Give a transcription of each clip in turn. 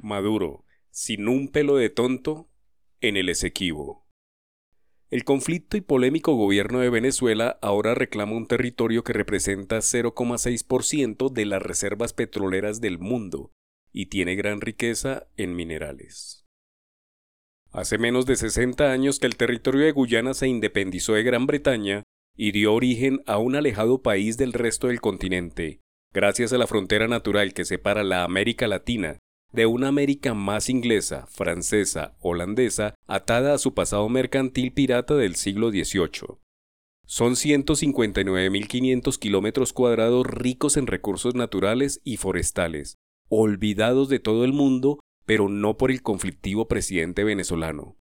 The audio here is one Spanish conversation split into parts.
Maduro, sin un pelo de tonto, en el Esequibo. El conflicto y polémico gobierno de Venezuela ahora reclama un territorio que representa 0,6% de las reservas petroleras del mundo y tiene gran riqueza en minerales. Hace menos de 60 años que el territorio de Guyana se independizó de Gran Bretaña y dio origen a un alejado país del resto del continente, gracias a la frontera natural que separa la América Latina de una América más inglesa, francesa, holandesa, atada a su pasado mercantil pirata del siglo XVIII. Son 159.500 kilómetros cuadrados ricos en recursos naturales y forestales, olvidados de todo el mundo, pero no por el conflictivo presidente venezolano.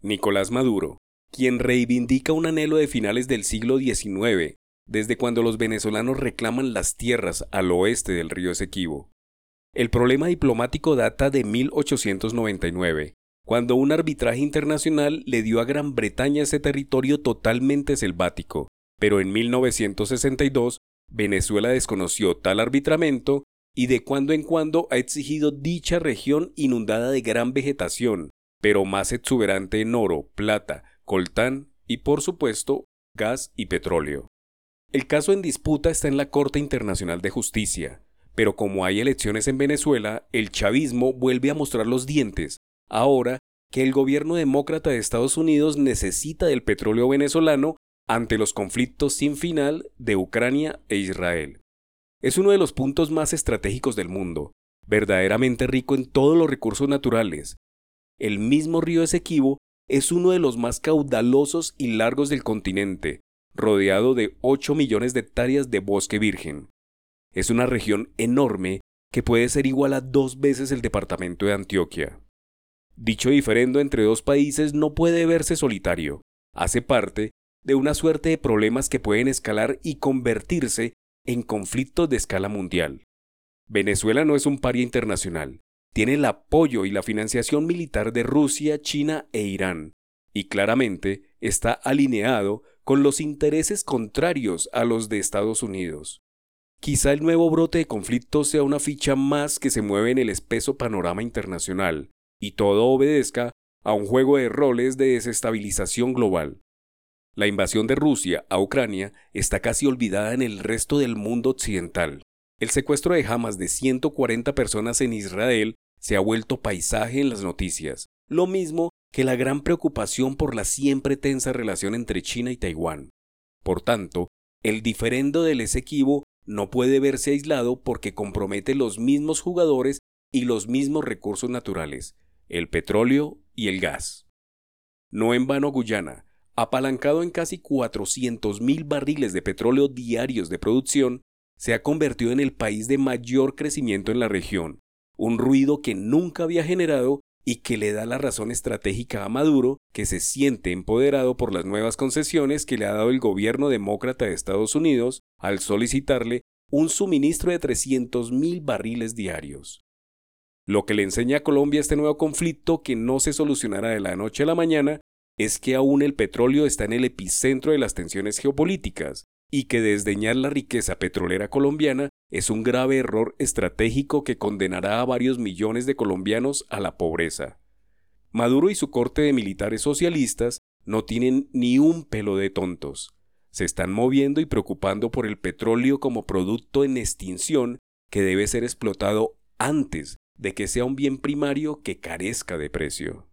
Nicolás Maduro, quien reivindica un anhelo de finales del siglo XIX, desde cuando los venezolanos reclaman las tierras al oeste del río Esequibo. El problema diplomático data de 1899, cuando un arbitraje internacional le dio a Gran Bretaña ese territorio totalmente selvático, pero en 1962 Venezuela desconoció tal arbitramiento y de cuando en cuando ha exigido dicha región inundada de gran vegetación, pero más exuberante en oro, plata, coltán y por supuesto gas y petróleo. El caso en disputa está en la Corte Internacional de Justicia, pero como hay elecciones en Venezuela, el chavismo vuelve a mostrar los dientes, ahora que el gobierno demócrata de Estados Unidos necesita del petróleo venezolano ante los conflictos sin final de Ucrania e Israel. Es uno de los puntos más estratégicos del mundo, verdaderamente rico en todos los recursos naturales. El mismo río Esequibo es uno de los más caudalosos y largos del continente, rodeado de 8 millones de hectáreas de bosque virgen. Es una región enorme que puede ser igual a dos veces el departamento de Antioquia. Dicho diferendo entre dos países no puede verse solitario, hace parte de una suerte de problemas que pueden escalar y convertirse en conflictos de escala mundial. Venezuela no es un paria internacional, tiene el apoyo y la financiación militar de Rusia, China e Irán, y claramente está alineado con los intereses contrarios a los de Estados Unidos. Quizá el nuevo brote de conflicto sea una ficha más que se mueve en el espeso panorama internacional, y todo obedezca a un juego de roles de desestabilización global. La invasión de Rusia a Ucrania está casi olvidada en el resto del mundo occidental. El secuestro de Hamas de 140 personas en Israel se ha vuelto paisaje en las noticias, lo mismo que la gran preocupación por la siempre tensa relación entre China y Taiwán. Por tanto, el diferendo del Esequibo no puede verse aislado porque compromete los mismos jugadores y los mismos recursos naturales, el petróleo y el gas. No en vano Guyana, apalancado en casi 400.000 barriles de petróleo diarios de producción, se ha convertido en el país de mayor crecimiento en la región, un ruido que nunca había generado y que le da la razón estratégica a Maduro, que se siente empoderado por las nuevas concesiones que le ha dado el gobierno demócrata de Estados Unidos al solicitarle un suministro de 300.000 barriles diarios. Lo que le enseña a Colombia este nuevo conflicto que no se solucionará de la noche a la mañana es que aún el petróleo está en el epicentro de las tensiones geopolíticas y que desdeñar la riqueza petrolera colombiana es un grave error estratégico que condenará a varios millones de colombianos a la pobreza. Maduro y su corte de militares socialistas no tienen ni un pelo de tontos. Se están moviendo y preocupando por el petróleo como producto en extinción que debe ser explotado antes de que sea un bien primario que carezca de precio.